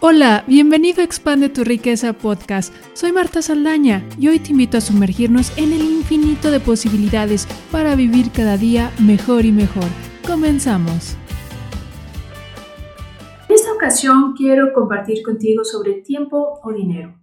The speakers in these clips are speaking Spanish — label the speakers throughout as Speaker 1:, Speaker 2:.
Speaker 1: Hola, bienvenido a Expande tu riqueza podcast. Soy Marta Saldaña y hoy te invito a sumergirnos en el infinito de posibilidades para vivir cada día mejor y mejor. Comenzamos.
Speaker 2: En esta ocasión quiero compartir contigo sobre tiempo o dinero.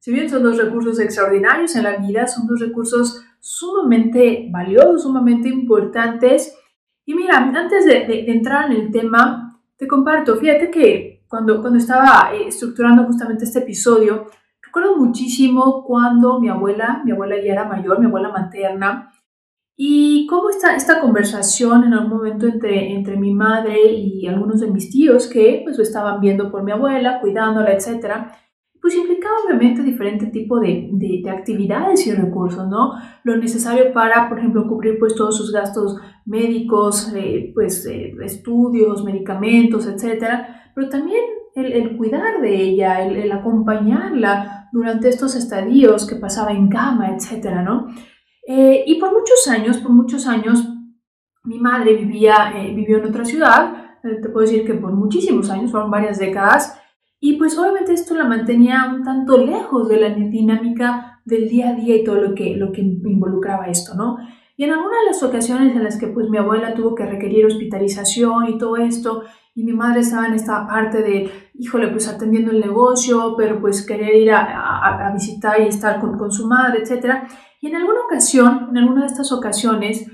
Speaker 2: Si bien son dos recursos extraordinarios en la vida, son dos recursos sumamente valiosos, sumamente importantes. Y mira, antes de, de entrar en el tema, te comparto, fíjate que cuando, cuando estaba eh, estructurando justamente este episodio, recuerdo muchísimo cuando mi abuela, mi abuela ya era mayor, mi abuela materna, y cómo esta, esta conversación en algún momento entre, entre mi madre y algunos de mis tíos que pues lo estaban viendo por mi abuela, cuidándola, etcétera, pues implicaba obviamente diferente tipo de, de, actividades y recursos, ¿no? Lo necesario para, por ejemplo, cubrir pues todos sus gastos médicos, eh, pues eh, estudios, medicamentos, etcétera, pero también el, cuidar de ella, el, acompañarla durante estos estadios que pasaba en cama, etcétera, ¿no? Eh, y por muchos años, por muchos años, mi madre vivía, eh, vivió en otra ciudad, eh, te puedo decir que por muchísimos años, fueron varias décadas, y pues obviamente esto la mantenía un tanto lejos de la dinámica del día a día y todo lo que, lo que involucraba esto, ¿no? Y en alguna de las ocasiones en las que pues mi abuela tuvo que requerir hospitalización y todo esto, y mi madre estaba en esta parte de, híjole, pues atendiendo el negocio, pero pues querer ir a, a, visitar y estar con, con, su madre, etc. Y en alguna ocasión, en alguna de estas ocasiones,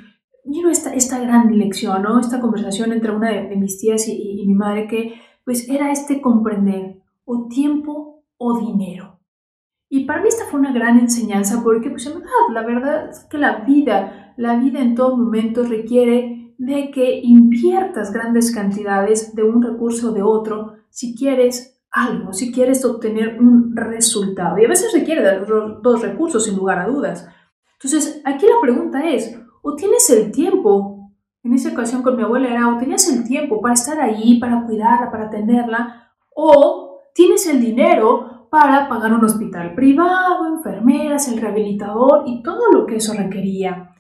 Speaker 2: vino esta, esta gran lección, ¿no? Esta conversación entre una de, mis tías y, y, mi madre que pues era este comprender o tiempo o dinero. Y para mí esta fue una gran enseñanza porque pues en verdad, la verdad es que la vida, la vida en todo momento requiere de que inviertas grandes cantidades de un recurso o de otro si quieres algo, si quieres obtener un resultado. Y a veces requiere de los dos recursos, sin lugar a dudas. Entonces, aquí la pregunta es, ¿o tienes el tiempo? En esa ocasión con mi abuela era, ¿o tenías el tiempo para estar ahí, para cuidarla, para atenderla? ¿O tienes el dinero para pagar un hospital privado, enfermeras, el rehabilitador y todo lo que eso requería?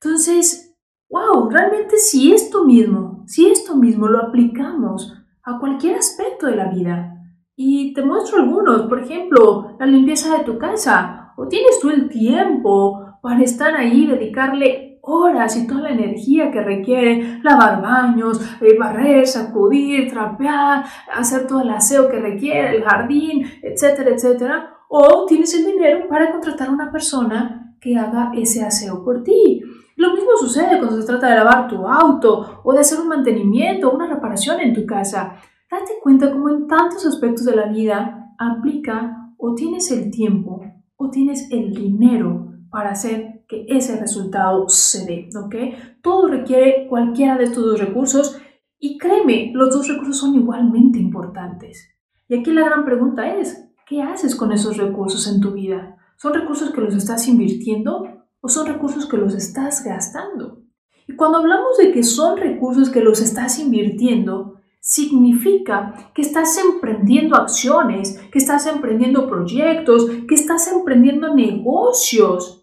Speaker 2: Entonces, wow, realmente si esto mismo, si esto mismo lo aplicamos a cualquier aspecto de la vida. Y te muestro algunos, por ejemplo, la limpieza de tu casa. ¿O tienes tú el tiempo para estar ahí, dedicarle horas y toda la energía que requiere lavar baños, eh, barrer, sacudir, trapear, hacer todo el aseo que requiere, el jardín, etcétera, etcétera? ¿O tienes el dinero para contratar a una persona que haga ese aseo por ti? Lo mismo sucede cuando se trata de lavar tu auto o de hacer un mantenimiento o una reparación en tu casa. Date cuenta cómo en tantos aspectos de la vida aplica o tienes el tiempo o tienes el dinero para hacer que ese resultado se dé, ¿ok? Todo requiere cualquiera de estos dos recursos y créeme, los dos recursos son igualmente importantes. Y aquí la gran pregunta es, ¿qué haces con esos recursos en tu vida? ¿Son recursos que los estás invirtiendo o son recursos que los estás gastando. Y cuando hablamos de que son recursos que los estás invirtiendo, significa que estás emprendiendo acciones, que estás emprendiendo proyectos, que estás emprendiendo negocios,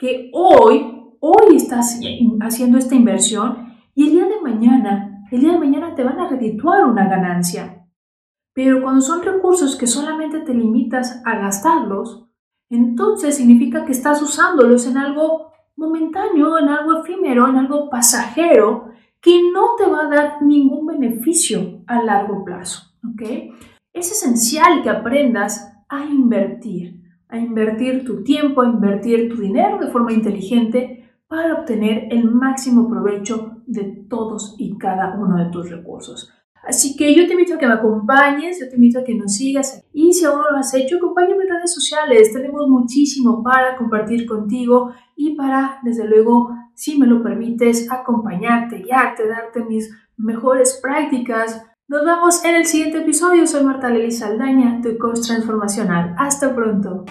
Speaker 2: que hoy, hoy estás haciendo esta inversión y el día de mañana, el día de mañana te van a redituar una ganancia. Pero cuando son recursos que solamente te limitas a gastarlos, entonces significa que estás usándolos en algo momentáneo, en algo efímero, en algo pasajero, que no te va a dar ningún beneficio a largo plazo. Es esencial que aprendas a invertir, a invertir tu tiempo, a invertir tu dinero de forma inteligente para obtener el máximo provecho de todos y cada uno de tus recursos. Así que yo te invito a que me acompañes, yo te invito a que nos sigas y si aún no lo has hecho, acompáñame en redes sociales. Tenemos muchísimo para compartir contigo y para, desde luego, si me lo permites, acompañarte, guiarte, darte mis mejores prácticas. Nos vemos en el siguiente episodio. Soy Marta Lely Saldaña, tu coach transformacional. Hasta pronto.